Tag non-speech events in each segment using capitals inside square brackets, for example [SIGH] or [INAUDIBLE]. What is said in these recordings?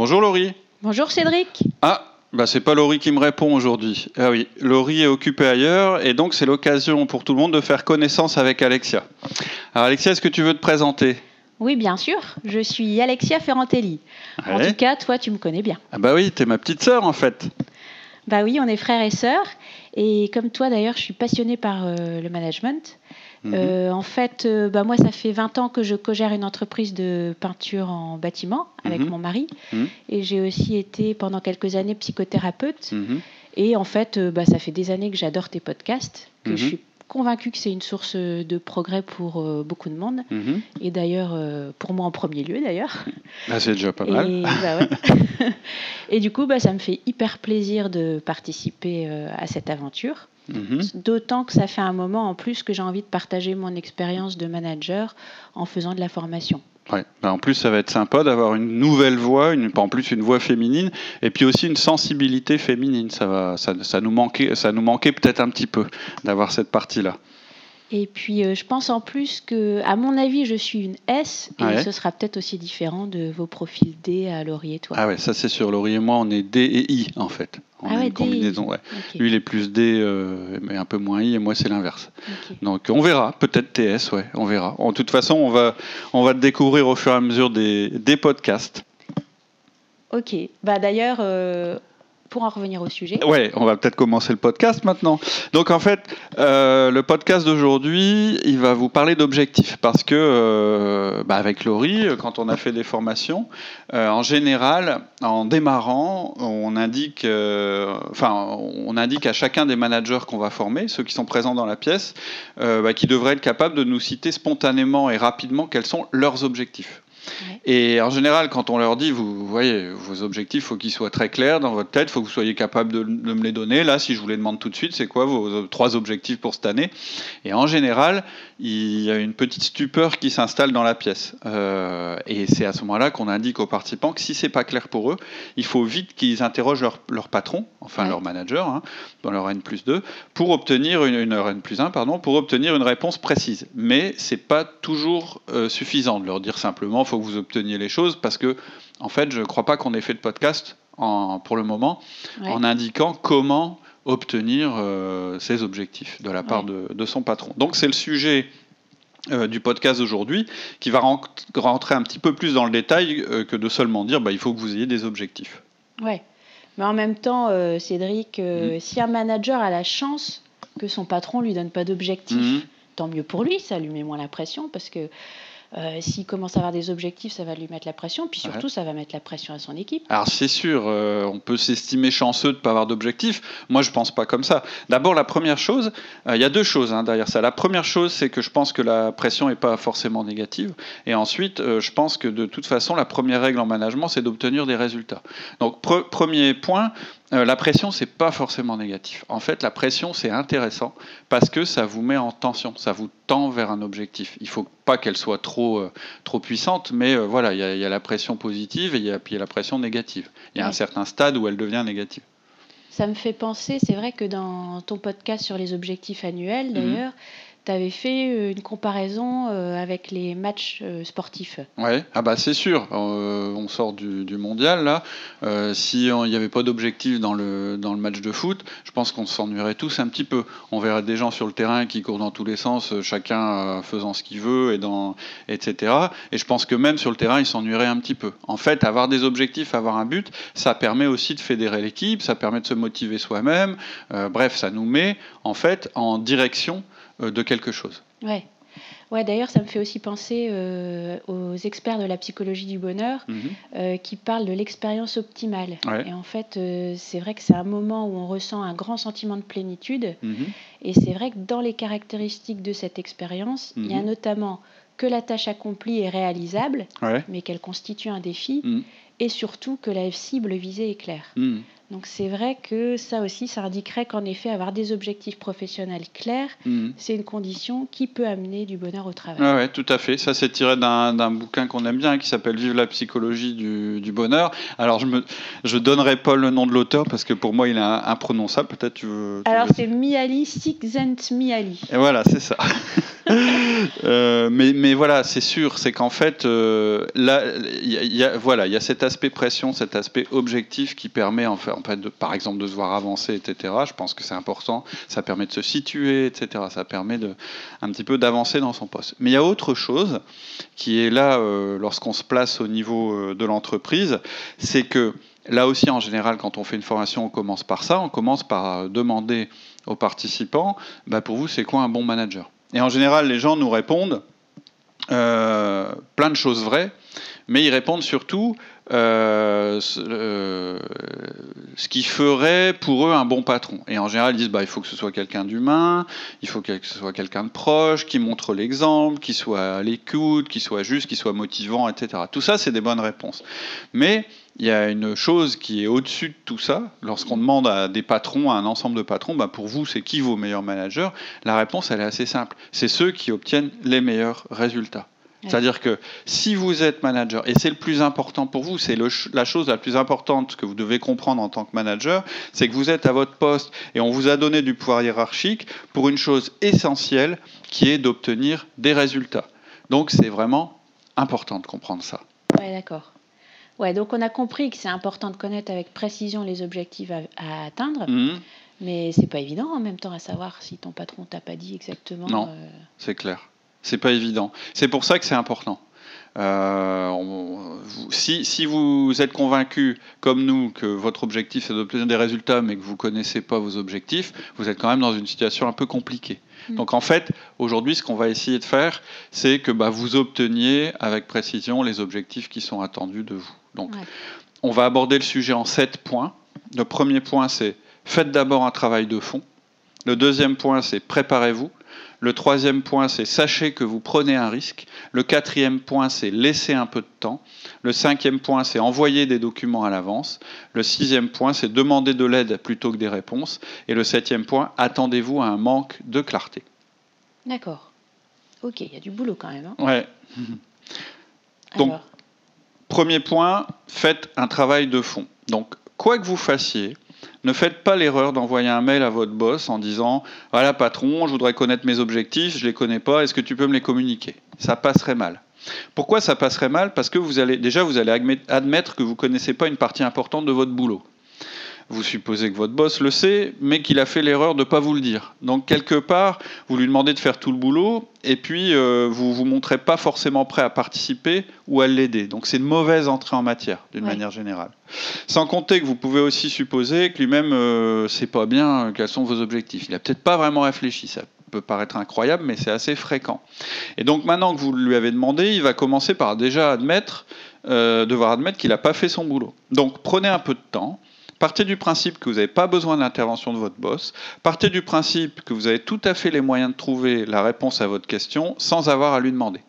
Bonjour Laurie. Bonjour Cédric. Ah, bah c'est pas Laurie qui me répond aujourd'hui. Ah oui, Laurie est occupée ailleurs et donc c'est l'occasion pour tout le monde de faire connaissance avec Alexia. Alors Alexia, est-ce que tu veux te présenter? Oui, bien sûr. Je suis Alexia Ferrantelli. En tout cas, toi, tu me connais bien. Ah bah oui, t'es ma petite sœur en fait. Bah oui, on est frères et sœurs. Et comme toi, d'ailleurs, je suis passionnée par euh, le management. Mhm. Euh, en fait, euh, bah moi, ça fait 20 ans que je co-gère une entreprise de peinture en bâtiment avec Mhm. mon mari. Mhm. Et j'ai aussi été pendant quelques années psychothérapeute. Et en fait, euh, bah, ça fait des années que j'adore tes podcasts, que je suis convaincue que c'est une source de progrès pour euh, beaucoup de monde. Mhm. Et d'ailleurs, euh, pour moi en premier lieu, d'ailleurs. Ah, c'est déjà pas mal. Et, bah ouais. [LAUGHS] Et du coup, bah, ça me fait hyper plaisir de participer euh, à cette aventure. Mhm. D'autant que ça fait un moment en plus que j'ai envie de partager mon expérience de manager en faisant de la formation. Ouais. Bah, en plus, ça va être sympa d'avoir une nouvelle voix, une, en plus une voix féminine, et puis aussi une sensibilité féminine. Ça, va, ça, ça nous manquait, ça nous manquait peut-être un petit peu d'avoir cette partie-là. Et puis, euh, je pense en plus que, à mon avis, je suis une S, et Ouais. ce sera peut-être aussi différent de vos profils D à Laurie et toi. Ah ouais, ça c'est sûr. Laurie et moi, on est D et I en fait. On Ah ouais, une combinaison. Ouais. Lui, il est plus D, euh, mais un peu moins I, et moi, c'est l'inverse. Donc, on verra. Peut-être TS, ouais, on verra. En toute façon, on va, on va te découvrir au fur et à mesure des, des podcasts. Ok. Bah, D'ailleurs, euh, pour en revenir au sujet, Ouais, on va peut-être commencer le podcast maintenant. Donc en fait, euh, le podcast d'aujourd'hui, il va vous parler d'objectifs parce que euh, bah, avec Laurie, quand on a fait des formations, euh, en général, en démarrant, on indique, euh, à chacun des managers qu'on va former, ceux qui sont présents dans la pièce, euh, bah, qui devraient être capables de nous citer spontanément et rapidement quels sont leurs objectifs. Et en général, quand on leur dit, vous, voyez, vos objectifs, faut qu'ils soient très clairs dans votre tête, faut que vous soyez capable de, me les donner. Là, si je vous les demande tout de suite, c'est quoi vos trois objectifs pour cette année? Et en général, il y a une petite stupeur qui s'installe dans la pièce. Euh, et c'est à ce moment-là qu'on indique aux participants que si c'est pas clair pour eux, il faut vite qu'ils interrogent leur patron, enfin Ouais. leur manager, hein, dans leur N plus 2, pour obtenir une, une N plus 1, pardon, pour obtenir une réponse précise. Mais c'est pas toujours euh, suffisant de leur dire simplement, faut que vous obteniez les choses, parce que en fait, je crois pas qu'on ait fait de podcast en, pour le moment Ouais. en indiquant comment obtenir euh, ses objectifs de la part Ouais. de, de son patron. Donc c'est le sujet euh, du podcast aujourd'hui qui va ren- rentrer un petit peu plus dans le détail euh, que de seulement dire bah, il faut que vous ayez des objectifs. Ouais. Mais en même temps, euh, Cédric, euh, Mm. si un manager a la chance que son patron lui donne pas d'objectifs, Mhm. tant mieux pour lui, ça lui met moins la pression parce que euh, s'il commence à avoir des objectifs, ça va lui mettre la pression, puis surtout, ça va mettre la pression à son équipe. Alors c'est sûr, euh, on peut s'estimer chanceux de ne pas avoir d'objectifs. Moi, je pense pas comme ça. D'abord, la première chose, euh, il y a deux choses hein, derrière ça. La première chose, c'est que je pense que la pression n'est pas forcément négative. Et ensuite, je pense que de toute façon, la première règle en management, c'est d'obtenir des résultats. Donc, pre- premier point, euh, la pression, c'est pas forcément négatif. En fait, la pression, c'est intéressant parce que ça vous met en tension, ça vous tend vers un objectif. Il faut pas qu'elle soit trop, euh, trop puissante, mais euh, voilà, il y, a- il y a la pression positive et il y a, puis il y a la pression négative. Il y a un certain stade où elle devient négative. Ça me fait penser, c'est vrai que dans ton podcast sur les objectifs annuels, Mhm. d'ailleurs, tu avais fait euh, une comparaison euh, avec les matchs euh, sportifs. Ouais, ah bah c'est sûr. On sort du, du mondial là. Euh, si n'y avait pas d'objectif dans le dans le match de foot, je pense qu'on s'ennuierait tous un petit peu. On verrait des gens sur le terrain qui courent dans tous les sens, chacun faisant ce qu'il veut et dans etc. Et je pense que même sur le terrain, ils s'ennuieraient un petit peu. En fait, avoir des objectifs, avoir un but, ça permet aussi de fédérer l'équipe, ça permet de se motiver soi-même. Bref, ça nous met en fait en direction de quelque chose. Ouais. Ouais, d'ailleurs, ça me fait aussi penser euh, aux experts de la psychologie du bonheur Mhm. euh, qui parlent de l'expérience optimale. Ouais. Et en fait, euh, c'est vrai que c'est un moment où on ressent un grand sentiment de plénitude. Mhm. Et c'est vrai que dans les caractéristiques de cette expérience, il y a Mhm. notamment que la tâche accomplie est réalisable, Ouais. mais qu'elle constitue un défi, et surtout que la cible visée est claire. Donc c'est vrai que ça aussi, ça indiquerait qu'en effet, avoir des objectifs professionnels clairs, Mhm. c'est une condition qui peut amener du bonheur au travail. Ouais, ouais, tout à fait. Ça, c'est tiré d'un bouquin qu'on aime bien qui s'appelle Vive la psychologie du, du bonheur. Alors, je me, je donnerai pas le nom de l'auteur parce que pour moi, il est imprononçable. Peut-être tu veux. tu Alors veux- c'est Miali, Csikszentmihalyi. Et voilà, c'est ça. [LAUGHS] Euh, mais, mais voilà, c'est sûr, c'est qu'en fait, euh, là, il y a- il y a, voilà, il y a cet aspect pression, cet aspect objectif qui permet, en fait, par exemple, de se voir avancer, etc. Je pense que c'est important. Ça permet de se situer, etc. Ça permet de, un petit peu d'avancer dans son poste. Mais il y a autre chose qui est là, euh, lorsqu'on se place au niveau euh, de l'entreprise, c'est que là aussi, en général, quand on fait une formation, on commence par ça. On commence par euh, demander aux participants, bah, pour vous, c'est quoi un bon manager? Et en général, les gens nous répondent plein de choses vraies, mais ils répondent surtout euh, ce, euh, ce qui ferait pour eux un bon patron. Et en général, ils disent bah, il faut que ce soit quelqu'un d'humain, il faut que ce soit quelqu'un de proche, qui montre l'exemple, qui soit à l'écoute, qui soit juste, qui soit motivant, etc. Tout ça, c'est des bonnes réponses. Mais il y a une chose qui est au-dessus de tout ça. Lorsqu'on demande à des patrons, à un ensemble de patrons, bah, pour vous, c'est qui vos meilleurs managers? La réponse, elle est assez simple. C'est ceux qui obtiennent les meilleurs résultats. C'est-à-dire que si vous êtes manager, et c'est le plus important pour vous, c'est la chose la plus importante que vous devez comprendre en tant que manager, c'est que vous êtes à votre poste et on vous a donné du pouvoir hiérarchique pour une chose essentielle qui est d'obtenir des résultats. Donc c'est vraiment important de comprendre ça. Ouais, d'accord. Ouais, donc on a compris que c'est important de connaître avec précision les objectifs à, à atteindre, Mhm, mais c'est pas évident en même temps à savoir si ton patron t'a pas dit exactement. Non. euh, c'est clair. C'est pas évident. C'est pour ça que c'est important. Euh, on- vous- si, si vous êtes convaincu, comme nous, que votre objectif c'est d'obtenir des résultats, mais que vous connaissez pas vos objectifs, vous êtes quand même dans une situation un peu compliquée. Mm. Donc en fait, aujourd'hui, ce qu'on va essayer de faire, c'est que bah, vous obteniez avec précision les objectifs qui sont attendus de vous. Donc, Ouais. on va aborder le sujet en sept points. Le premier point, c'est faites d'abord un travail de fond. Le deuxième point, c'est préparez-vous. Le troisième point, c'est sachez que vous prenez un risque. Le quatrième point, c'est laissez un peu de temps. Le cinquième point, c'est envoyer des documents à l'avance. Le sixième point, c'est demander de l'aide plutôt que des réponses. Et le septième point, attendez-vous à un manque de clarté. D'accord. Ok, il y a du boulot quand même. hein. Ouais. [LAUGHS] Donc, Alors, Premier point, faites un travail de fond. Donc, quoi que vous fassiez, ne faites pas l'erreur d'envoyer un mail à votre boss en disant Voilà, patron, je voudrais connaître mes objectifs, je ne les connais pas, est-ce que tu peux me les communiquer? Ça passerait mal. Pourquoi ça passerait mal? Parce que vous allez, déjà, vous allez admet- admettre que vous ne connaissez pas une partie importante de votre boulot. Vous supposez que votre boss le sait, mais qu'il a fait l'erreur de ne pas vous le dire. Donc, quelque part, vous lui demandez de faire tout le boulot, et puis euh, vous vous montrez pas forcément prêt à participer ou à l'aider. Donc, c'est une mauvaise entrée en matière, d'une manière générale. Sans compter que vous pouvez aussi supposer que lui-même ne sait pas bien euh, quels sont vos objectifs. Il n'a peut-être pas vraiment réfléchi. Ça peut paraître incroyable, mais c'est assez fréquent. Et donc, maintenant que vous lui avez demandé, il va commencer par déjà admettre, euh, devoir admettre qu'il n'a pas fait son boulot. Donc, prenez un peu de temps. Partez du principe que vous n'avez pas besoin de l'intervention de votre boss. Partez du principe que vous avez tout à fait les moyens de trouver la réponse à votre question sans avoir à lui demander.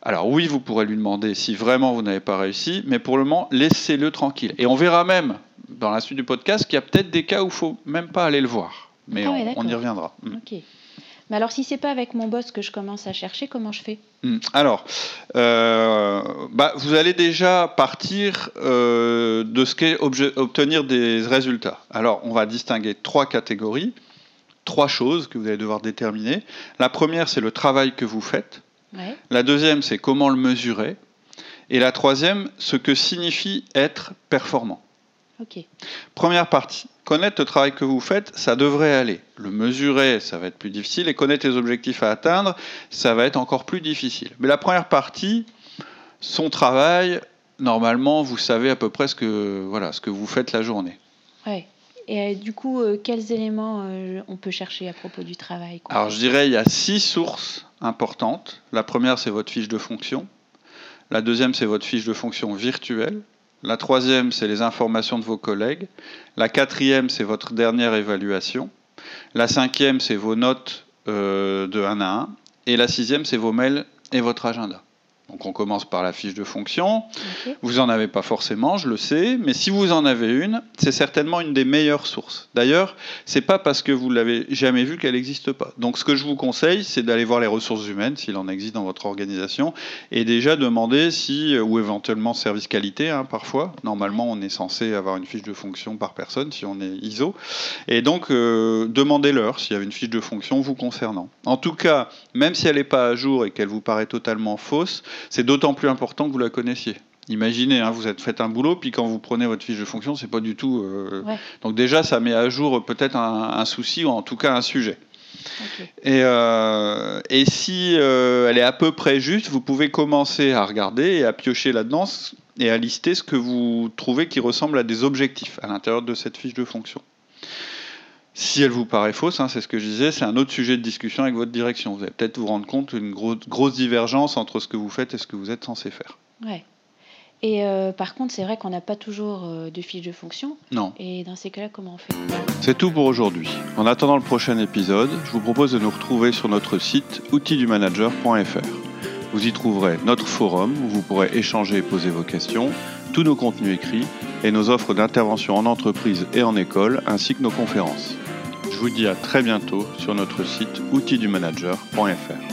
Alors oui, vous pourrez lui demander si vraiment vous n'avez pas réussi, mais pour le moment, laissez-le tranquille. Et on verra même dans la suite du podcast qu'il y a peut-être des cas où il faut même pas aller le voir. Mais Ah ouais, on- on, y reviendra. Mm. Mais alors, si c'est pas avec mon boss que je commence à chercher, comment je fais? Mm. Alors, euh, bah, vous allez déjà partir euh, de ce qu'est obtenir des résultats. Alors, on va distinguer trois catégories, trois choses que vous allez devoir déterminer. La première, c'est le travail que vous faites. Ouais. La deuxième, c'est comment le mesurer. Et la troisième, ce que signifie être performant. Première partie, connaître le travail que vous faites, ça devrait aller. Le mesurer, ça va être plus difficile, et connaître les objectifs à atteindre, ça va être encore plus difficile. Mais la première partie, son travail, normalement, vous savez à peu près ce que, voilà, ce que vous faites la journée. Ouais. Et du coup, quels éléments on peut chercher à propos du travail Alors je dirais il y a six sources importantes. La première, c'est votre fiche de fonction. La deuxième, c'est votre fiche de fonction virtuelle. La troisième, c'est les informations de vos collègues. La quatrième, c'est votre dernière évaluation. La cinquième, c'est vos notes euh, de 1 à 1. Et la sixième, c'est vos mails et votre agenda. Donc on commence par la fiche de fonction. Vous n'en avez pas forcément, je le sais, mais si vous en avez une, c'est certainement une des meilleures sources. D'ailleurs, c'est pas parce que vous l'avez jamais vue qu'elle n'existe pas. Donc ce que je vous conseille, c'est d'aller voir les ressources humaines, s'il en existe dans votre organisation, et déjà demander si, ou éventuellement service qualité, hein, parfois. Normalement, on est censé avoir une fiche de fonction par personne si on est ISO. Et donc, euh, demandez-leur s'il y a une fiche de fonction vous concernant. En tout cas, même si elle n'est pas à jour et qu'elle vous paraît totalement fausse, c'est d'autant plus important que vous la connaissiez. Imaginez, hein, vous êtes fait un boulot, puis quand vous prenez votre fiche de fonction, c'est pas du tout. Euh, donc déjà, ça met à jour peut-être un, souci ou en tout cas un sujet. Et, euh, et, si euh, elle est à peu près juste, vous pouvez commencer à regarder et à piocher là-dedans et à lister ce que vous trouvez qui ressemble à des objectifs à l'intérieur de cette fiche de fonction. Si elle vous paraît fausse, hein, c'est ce que je disais, c'est un autre sujet de discussion avec votre direction. Vous allez peut-être vous rendre compte d'une grosse divergence entre ce que vous faites et ce que vous êtes censé faire. Ouais. Et euh, par contre, c'est vrai qu'on n'a pas toujours euh, de fiche de fonction. Non. Et dans ces cas-là, comment on fait? C'est tout pour aujourd'hui. En attendant le prochain épisode, je vous propose de nous retrouver sur notre site outildumanager.fr. Vous y trouverez notre forum où vous pourrez échanger et poser vos questions, tous nos contenus écrits et nos offres d'intervention en entreprise et en école, ainsi que nos conférences. Je vous dis à très bientôt sur notre site outildumanager.fr.